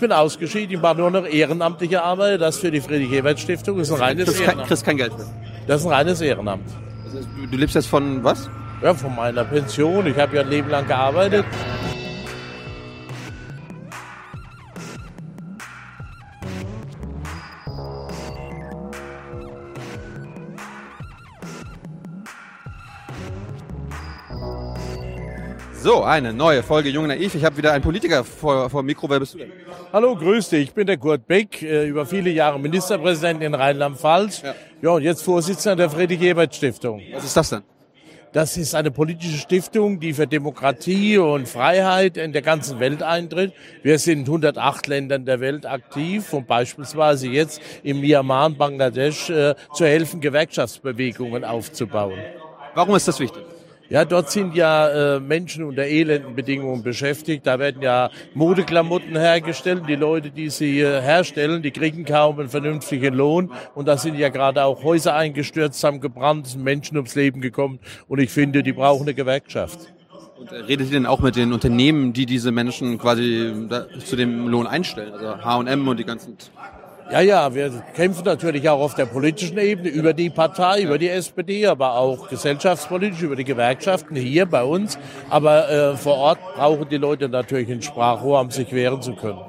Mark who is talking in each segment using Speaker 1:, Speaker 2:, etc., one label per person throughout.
Speaker 1: bin ausgeschieden, ich mache nur noch ehrenamtliche Arbeit. Das für die Friedrich-Ebert-Stiftung ist ein reines
Speaker 2: Kriegst kein,
Speaker 1: Ehrenamt.
Speaker 2: kriegst kein Geld mehr.
Speaker 1: Das ist ein reines Ehrenamt.
Speaker 2: Du, du lebst jetzt von was?
Speaker 1: Ja, von meiner Pension. Ich habe ja ein Leben lang gearbeitet.
Speaker 2: So, eine neue Folge Jung Naiv. Ich habe wieder einen Politiker vor, vor dem Mikro. Wer bist du denn?
Speaker 1: Hallo, grüß dich. Ich bin der Kurt Beck, äh, über viele Jahre Ministerpräsident in Rheinland-Pfalz.
Speaker 2: Ja.
Speaker 1: Ja. und jetzt Vorsitzender der Friedrich-Ebert-Stiftung.
Speaker 2: Was ist das denn?
Speaker 1: Das ist eine politische Stiftung, die für Demokratie und Freiheit in der ganzen Welt eintritt. Wir sind in 108 Ländern der Welt aktiv und beispielsweise jetzt in Myanmar und Bangladesch äh, zu helfen, Gewerkschaftsbewegungen aufzubauen.
Speaker 2: Warum ist das wichtig?
Speaker 1: Ja, dort sind ja äh, Menschen unter elenden Bedingungen beschäftigt. Da werden ja Modeklamotten hergestellt. Die Leute, die sie äh, herstellen, die kriegen kaum einen vernünftigen Lohn. Und da sind ja gerade auch Häuser eingestürzt, haben gebrannt, sind Menschen ums Leben gekommen. Und ich finde, die brauchen eine Gewerkschaft.
Speaker 2: Und äh, redet ihr denn auch mit den Unternehmen, die diese Menschen quasi zu dem Lohn einstellen? Also H&M und die ganzen...
Speaker 1: Ja, ja, wir kämpfen natürlich auch auf der politischen Ebene über die Partei, über die SPD, aber auch gesellschaftspolitisch über die Gewerkschaften hier bei uns. Aber äh, vor Ort brauchen die Leute natürlich ein Sprachrohr, um sich wehren zu können.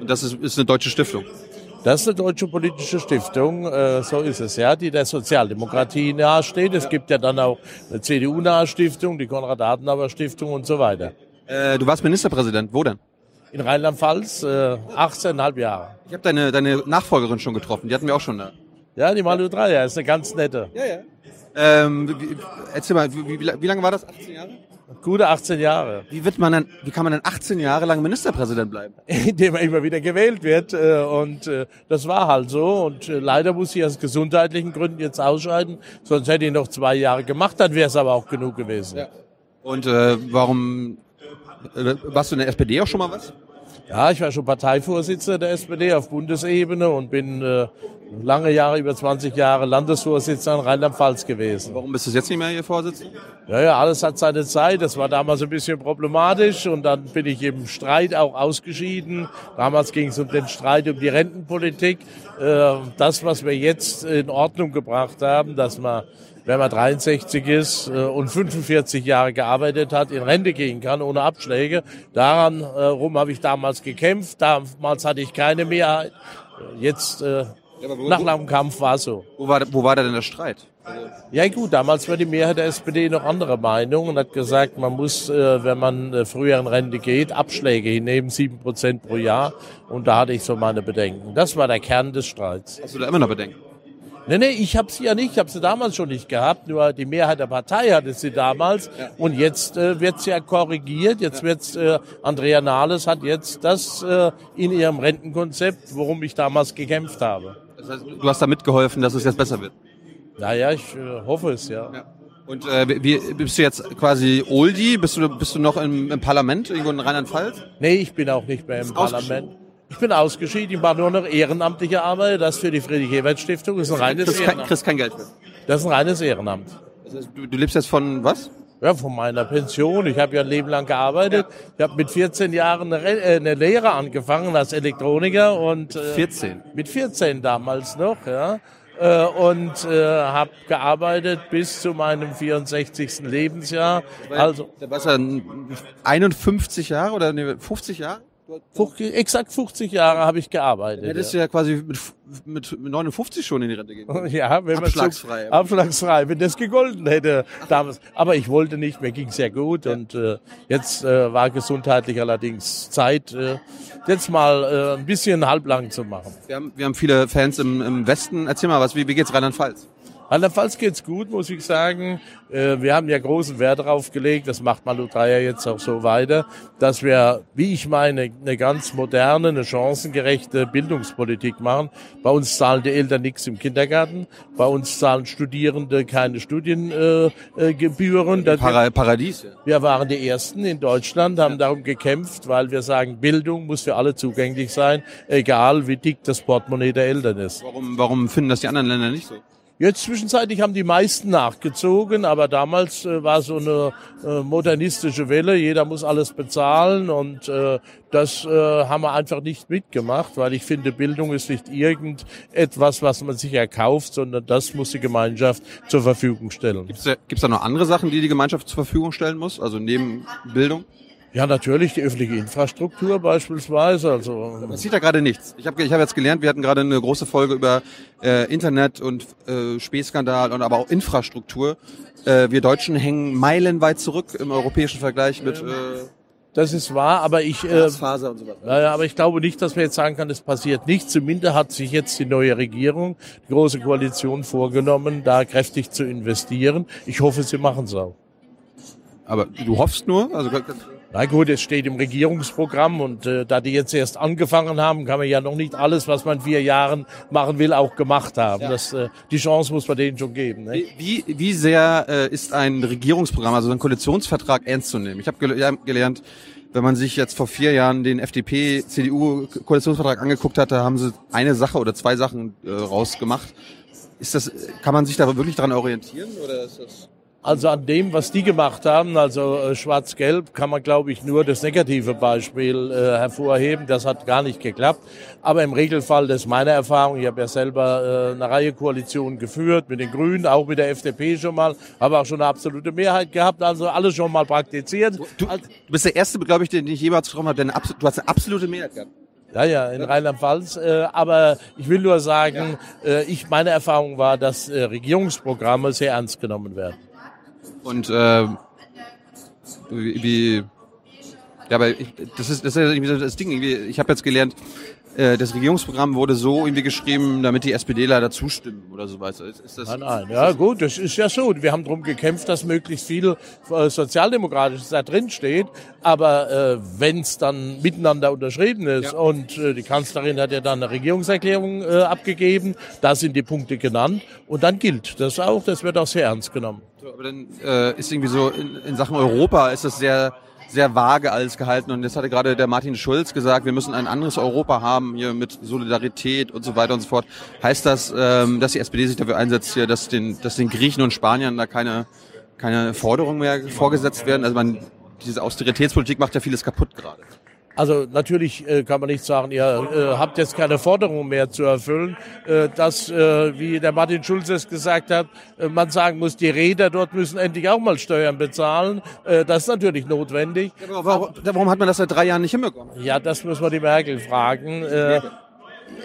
Speaker 2: Und das ist, ist eine deutsche Stiftung.
Speaker 1: Das ist eine deutsche politische Stiftung, äh, so ist es ja, die der Sozialdemokratie nahesteht. Es gibt ja dann auch eine CDU-nahe Stiftung, die Konrad-Adenauer-Stiftung und so weiter.
Speaker 2: Äh, du warst Ministerpräsident. Wo denn?
Speaker 1: In Rheinland-Pfalz äh, 18,5 Jahre.
Speaker 2: Ich habe deine, deine Nachfolgerin schon getroffen. Die hatten wir auch schon da.
Speaker 1: Ja, die Malu Dreier ist eine ganz nette.
Speaker 2: Ja, ja. Ähm, wie, erzähl mal, wie, wie, wie lange war das? 18 Jahre?
Speaker 1: Gute 18 Jahre.
Speaker 2: Wie wird man denn, wie kann man denn 18 Jahre lang Ministerpräsident bleiben?
Speaker 1: indem er immer wieder gewählt wird. Äh, und äh, das war halt so. Und äh, leider muss ich aus gesundheitlichen Gründen jetzt ausscheiden. Sonst hätte ich noch zwei Jahre gemacht, dann wäre es aber auch genug gewesen.
Speaker 2: Ja. Und äh, warum äh, warst du in der SPD auch schon mal was?
Speaker 1: Ja, ich war schon Parteivorsitzender der SPD auf Bundesebene und bin äh, lange Jahre, über 20 Jahre Landesvorsitzender in Rheinland-Pfalz gewesen.
Speaker 2: Warum bist du jetzt nicht mehr hier Vorsitzender?
Speaker 1: Ja, ja, alles hat seine Zeit. Das war damals ein bisschen problematisch und dann bin ich im Streit auch ausgeschieden. Damals ging es um den Streit um die Rentenpolitik. Äh, das, was wir jetzt in Ordnung gebracht haben, dass man wenn man 63 ist äh, und 45 Jahre gearbeitet hat, in Rente gehen kann ohne Abschläge. Daran äh, rum habe ich damals gekämpft. Damals hatte ich keine Mehrheit. Jetzt äh,
Speaker 2: wo-
Speaker 1: nach langem Kampf war es so.
Speaker 2: Wo war, wo war da denn der Streit?
Speaker 1: Ja gut, damals war die Mehrheit der SPD noch anderer Meinung und hat gesagt, man muss, äh, wenn man äh, früher in Rente geht, Abschläge hinnehmen, sieben Prozent pro Jahr. Und da hatte ich so meine Bedenken. Das war der Kern des Streits.
Speaker 2: Hast du da immer noch Bedenken?
Speaker 1: Nee, nee, ich habe sie ja nicht, ich habe sie damals schon nicht gehabt, nur die Mehrheit der Partei hatte sie damals und jetzt äh, wird sie ja korrigiert, jetzt wird's äh, Andrea Nahles hat jetzt das äh, in ihrem Rentenkonzept, worum ich damals gekämpft habe.
Speaker 2: Das heißt, du hast da mitgeholfen, dass es jetzt besser wird.
Speaker 1: Naja, ich äh, hoffe es, ja.
Speaker 2: Und äh, wie, bist du jetzt quasi Oldie? Bist du, bist du noch im, im Parlament, irgendwo in Rheinland-Pfalz?
Speaker 1: Nee, ich bin auch nicht mehr im Parlament. Ich bin ausgeschieden, ich mache nur noch ehrenamtliche Arbeit. Das für die Friedrich-Ebert-Stiftung ist ein reines
Speaker 2: Kriegst kein,
Speaker 1: Ehrenamt.
Speaker 2: kriegst kein Geld mehr.
Speaker 1: Das ist ein reines Ehrenamt.
Speaker 2: Das heißt, du, du lebst jetzt von was?
Speaker 1: Ja, von meiner Pension. Ich habe ja ein Leben lang gearbeitet. Ich habe mit 14 Jahren eine, Re äh, eine Lehre angefangen als Elektroniker und äh,
Speaker 2: 14.
Speaker 1: mit 14 damals noch, ja. Äh, und äh, habe gearbeitet bis zu meinem 64. Lebensjahr. Also
Speaker 2: Da warst du dann 51 Jahre oder nee, 50 Jahre?
Speaker 1: 50, exakt 50 Jahre habe ich gearbeitet.
Speaker 2: Hättest du ja quasi mit, mit 59 schon in die Rente können.
Speaker 1: Ja, wenn man
Speaker 2: Abschlagsfrei.
Speaker 1: So, abschlagsfrei, wenn das gegolten hätte damals. Aber ich wollte nicht, mir ging sehr gut und äh, jetzt äh, war gesundheitlich allerdings Zeit, äh, jetzt mal äh, ein bisschen halblang zu machen.
Speaker 2: Wir haben, wir haben viele Fans im, im Westen. Erzähl mal was, wie, wie geht's Rheinland-Pfalz?
Speaker 1: Rheinland-Pfalz geht's gut, muss ich sagen. Äh, Wir haben ja großen Wert darauf gelegt, das macht Malu Dreyer jetzt auch so weiter, dass wir, wie ich meine, eine ganz moderne, eine chancengerechte Bildungspolitik machen. Bei uns zahlen die Eltern nichts im Kindergarten, bei uns zahlen Studierende keine Studiengebühren. Äh. Das-
Speaker 2: Para Paradies,
Speaker 1: wir waren die Ersten in Deutschland, haben darum gekämpft, weil wir sagen, Bildung muss für alle zugänglich sein, egal wie dick das Portemonnaie der Eltern ist.
Speaker 2: Warum, warum finden das die anderen Länder nicht so?
Speaker 1: Jetzt zwischenzeitlich haben die meisten nachgezogen, aber damals äh, war so eine äh, modernistische Welle, jeder muss alles bezahlen und äh, das äh, haben wir einfach nicht mitgemacht, weil ich finde, Bildung ist nicht irgendetwas, was man sich erkauft, sondern das muss die Gemeinschaft zur Verfügung stellen.
Speaker 2: Gibt es da, da noch andere Sachen, die die Gemeinschaft zur Verfügung stellen muss, also neben Bildung?
Speaker 1: Ja, natürlich die öffentliche Infrastruktur beispielsweise. Also
Speaker 2: man sieht da gerade nichts. Ich habe ich hab jetzt gelernt, wir hatten gerade eine große Folge über äh, Internet und äh, Spähskandal und aber auch Infrastruktur. Äh, wir Deutschen hängen meilenweit zurück im europäischen Vergleich mit. Äh,
Speaker 1: das ist wahr, aber ich, äh, und so weiter. Naja, aber ich glaube nicht, dass man jetzt sagen kann, es passiert nichts. Zumindest hat sich jetzt die neue Regierung, die große Koalition vorgenommen, da kräftig zu investieren. Ich hoffe, sie machen es auch.
Speaker 2: Aber du hoffst nur? Also
Speaker 1: na gut, es steht im Regierungsprogramm und äh, da die jetzt erst angefangen haben, kann man ja noch nicht alles, was man in vier Jahren machen will, auch gemacht haben. Ja. Das, äh, die Chance muss man denen schon geben. Ne?
Speaker 2: Wie, wie sehr äh, ist ein Regierungsprogramm, also ein Koalitionsvertrag ernst zu nehmen? Ich habe gel gelernt, wenn man sich jetzt vor vier Jahren den FDP-CDU-Koalitionsvertrag angeguckt hat, da haben sie eine Sache oder zwei Sachen äh, rausgemacht. Ist das, kann man sich da wirklich daran orientieren oder ist das?
Speaker 1: Also an dem, was die gemacht haben, also äh, Schwarz-Gelb, kann man, glaube ich, nur das negative Beispiel äh, hervorheben. Das hat gar nicht geklappt. Aber im Regelfall, das ist meine Erfahrung, ich habe ja selber äh, eine Reihe Koalitionen geführt, mit den Grünen, auch mit der FDP schon mal, habe auch schon eine absolute Mehrheit gehabt, also alles schon mal praktiziert.
Speaker 2: Du, du bist der Erste, glaube ich, den ich jemals getroffen habe, du hast eine absolute Mehrheit gehabt.
Speaker 1: Ja, ja, in Rheinland-Pfalz. Äh, aber ich will nur sagen, äh, ich, meine Erfahrung war, dass äh, Regierungsprogramme sehr ernst genommen werden.
Speaker 2: Und äh, wie, ja, aber ich, das ist das ist irgendwie das Ding. Irgendwie, ich habe jetzt gelernt, äh, das Regierungsprogramm wurde so irgendwie geschrieben, damit die SPD leider zustimmen oder so weiter. Ist,
Speaker 1: ist das, nein, nein, ja gut, das ist ja so. Wir haben darum gekämpft, dass möglichst viel äh, Sozialdemokratisches da drin steht. Aber äh, wenn es dann miteinander unterschrieben ist ja. und äh, die Kanzlerin hat ja dann eine Regierungserklärung äh, abgegeben, da sind die Punkte genannt und dann gilt das auch. Das wird auch sehr ernst genommen.
Speaker 2: Aber dann äh, ist irgendwie so in, in Sachen Europa ist das sehr sehr vage alles gehalten. Und jetzt hatte gerade der Martin Schulz gesagt, wir müssen ein anderes Europa haben hier mit Solidarität und so weiter und so fort. Heißt das, ähm, dass die SPD sich dafür einsetzt, hier, dass den, dass den Griechen und Spaniern da keine, keine Forderungen mehr vorgesetzt werden? Also man, diese Austeritätspolitik macht ja vieles kaputt gerade.
Speaker 1: Also natürlich äh, kann man nicht sagen, ihr äh, habt jetzt keine Forderungen mehr zu erfüllen. Äh, dass, äh, wie der Martin Schulz es gesagt hat, äh, man sagen muss, die Räder dort müssen endlich auch mal Steuern bezahlen. Äh, das ist natürlich notwendig.
Speaker 2: Ja, warum, warum, hat man das seit drei Jahren nicht hinbekommen?
Speaker 1: Ja, das muss man die Merkel fragen. Äh,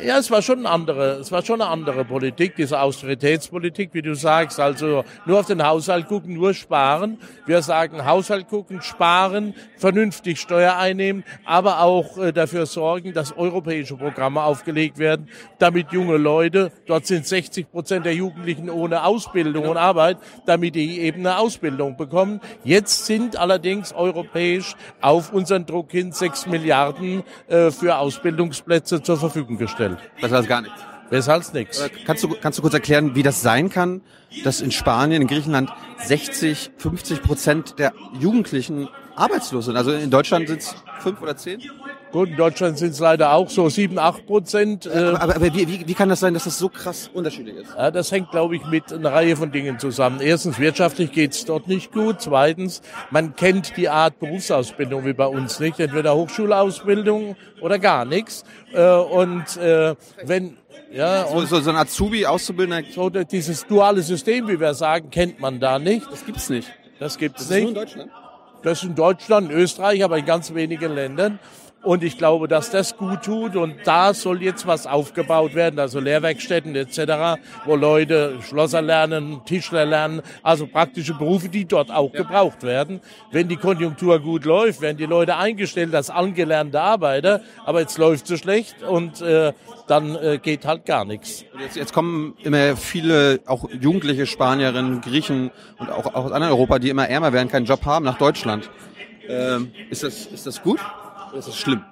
Speaker 1: ja, es war schon eine andere, es war schon eine andere Politik, diese Austeritätspolitik, wie du sagst. Also nur auf den Haushalt gucken, nur sparen. Wir sagen Haushalt gucken, sparen, vernünftig Steuer einnehmen, aber auch äh, dafür sorgen, dass europäische Programme aufgelegt werden, damit junge Leute, dort sind 60 Prozent der Jugendlichen ohne Ausbildung und Arbeit, damit die eben eine Ausbildung bekommen. Jetzt sind allerdings europäisch auf unseren Druck hin 6 Milliarden äh, für Ausbildungsplätze zur Verfügung gestellt gestellt.
Speaker 2: Das heißt gar nichts.
Speaker 1: Besser als nichts.
Speaker 2: Kannst du, kannst du kurz erklären, wie das sein kann, dass in Spanien, in Griechenland 60, 50 Prozent der Jugendlichen arbeitslos sind? Also in Deutschland sind es fünf oder zehn?
Speaker 1: Gut, in Deutschland sind es leider auch so sieben, acht Prozent.
Speaker 2: Äh, aber, aber, aber wie, wie, wie kann das sein, dass das so krass unterschiedlich ist?
Speaker 1: Ja, das hängt, glaube ich, mit einer Reihe von Dingen zusammen. Erstens, wirtschaftlich geht's dort nicht gut. Zweitens, man kennt die Art Berufsausbildung wie bei uns nicht. Entweder Hochschulausbildung oder gar nichts. Äh, und äh, wenn
Speaker 2: ja, so, so, so ein Azubi, Auszubildender.
Speaker 1: So dieses duale System, wie wir sagen, kennt man da nicht.
Speaker 2: Das gibt's nicht.
Speaker 1: Das gibt's das nicht. Ist nur in Deutschland? Das ist in Deutschland, in Österreich, aber in ganz wenigen Ländern. Und ich glaube, dass das gut tut. Und da soll jetzt was aufgebaut werden, also Lehrwerkstätten etc., wo Leute Schlosser lernen, Tischler lernen, also praktische Berufe, die dort auch gebraucht werden. Wenn die Konjunktur gut läuft, werden die Leute eingestellt als angelernte Arbeiter. Aber jetzt läuft so schlecht und äh, dann äh, geht halt gar nichts.
Speaker 2: Jetzt, jetzt kommen immer viele, auch jugendliche Spanierinnen, Griechen und auch, auch aus anderen Europa, die immer ärmer werden, keinen Job haben, nach Deutschland. Ähm, ist, das, ist das gut? Das ist schlimm.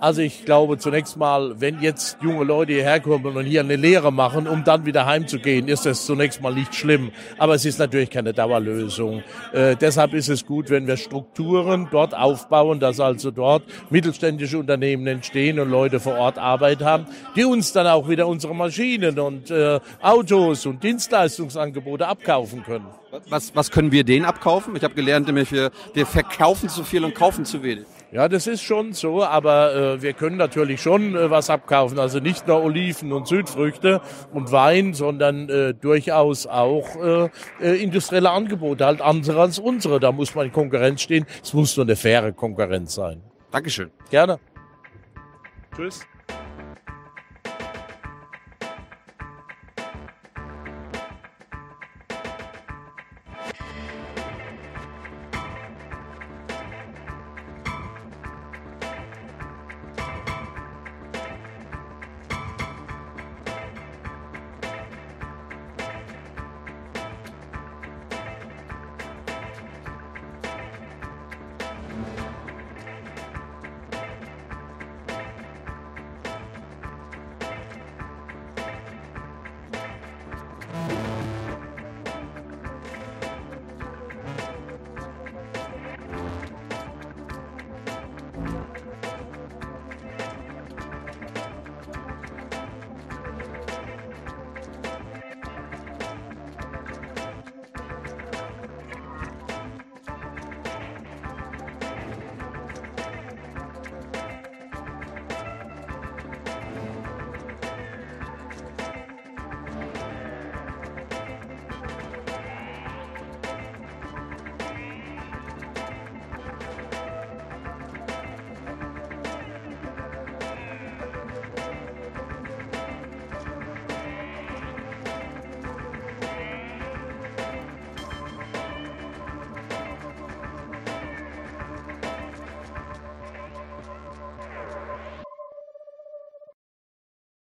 Speaker 1: Also ich glaube zunächst mal, wenn jetzt junge Leute hierher kommen und hier eine Lehre machen, um dann wieder heimzugehen, ist das zunächst mal nicht schlimm. Aber es ist natürlich keine Dauerlösung. Äh, deshalb ist es gut, wenn wir Strukturen dort aufbauen, dass also dort mittelständische Unternehmen entstehen und Leute vor Ort Arbeit haben, die uns dann auch wieder unsere Maschinen und äh, Autos und Dienstleistungsangebote abkaufen können.
Speaker 2: Was, was können wir denen abkaufen? Ich habe gelernt, nämlich wir, wir verkaufen zu viel und kaufen zu wenig.
Speaker 1: Ja, das ist schon so, aber äh, wir können natürlich schon äh, was abkaufen. Also nicht nur Oliven und Südfrüchte und Wein, sondern äh, durchaus auch äh, äh, industrielle Angebote, halt andere als unsere. Da muss man in Konkurrenz stehen. Es muss nur eine faire Konkurrenz sein.
Speaker 2: Dankeschön.
Speaker 1: Gerne. Tschüss.